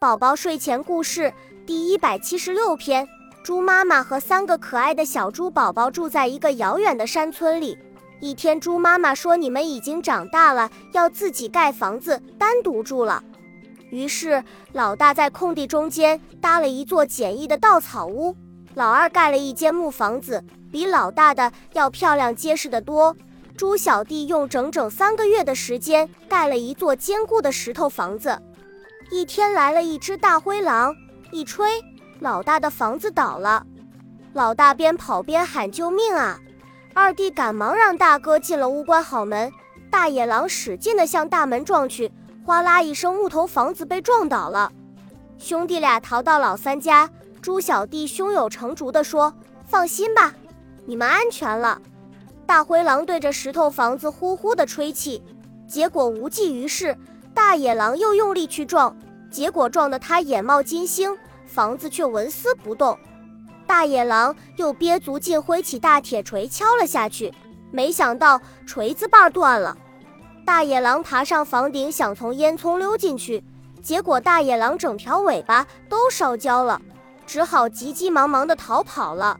宝宝睡前故事第一百七十六篇：猪妈妈和三个可爱的小猪宝宝住在一个遥远的山村里。一天，猪妈妈说：“你们已经长大了，要自己盖房子，单独住了。”于是，老大在空地中间搭了一座简易的稻草屋，老二盖了一间木房子，比老大的要漂亮结实得多。猪小弟用整整三个月的时间盖了一座坚固的石头房子。一天来了一只大灰狼，一吹，老大的房子倒了。老大边跑边喊救命啊！二弟赶忙让大哥进了屋关好门。大野狼使劲地向大门撞去，哗啦一声，木头房子被撞倒了。兄弟俩逃到老三家，猪小弟胸有成竹地说：“放心吧，你们安全了。”大灰狼对着石头房子呼呼地吹气，结果无济于事。大野狼又用力去撞，结果撞得他眼冒金星，房子却纹丝不动。大野狼又憋足劲挥起大铁锤敲了下去，没想到锤子把断了。大野狼爬上房顶想从烟囱溜进去，结果大野狼整条尾巴都烧焦了，只好急急忙忙地逃跑了。